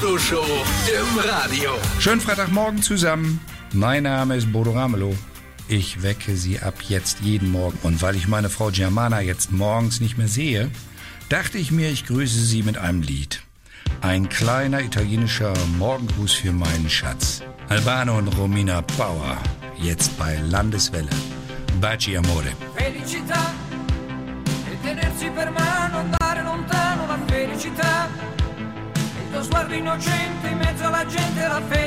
Show im Radio. Schönen Freitagmorgen zusammen. Mein Name ist Bodo Ramelow. Ich wecke Sie ab jetzt jeden Morgen. Und weil ich meine Frau Germana jetzt morgens nicht mehr sehe, dachte ich mir, ich grüße Sie mit einem Lied. Ein kleiner italienischer Morgengruß für meinen Schatz. Albano und Romina Bauer, jetzt bei Landeswelle. Baci Amore. Felicità e tenersi per mano, andare lontano la felicità. Tuo sguardo innocente in mezzo alla gente la felicità.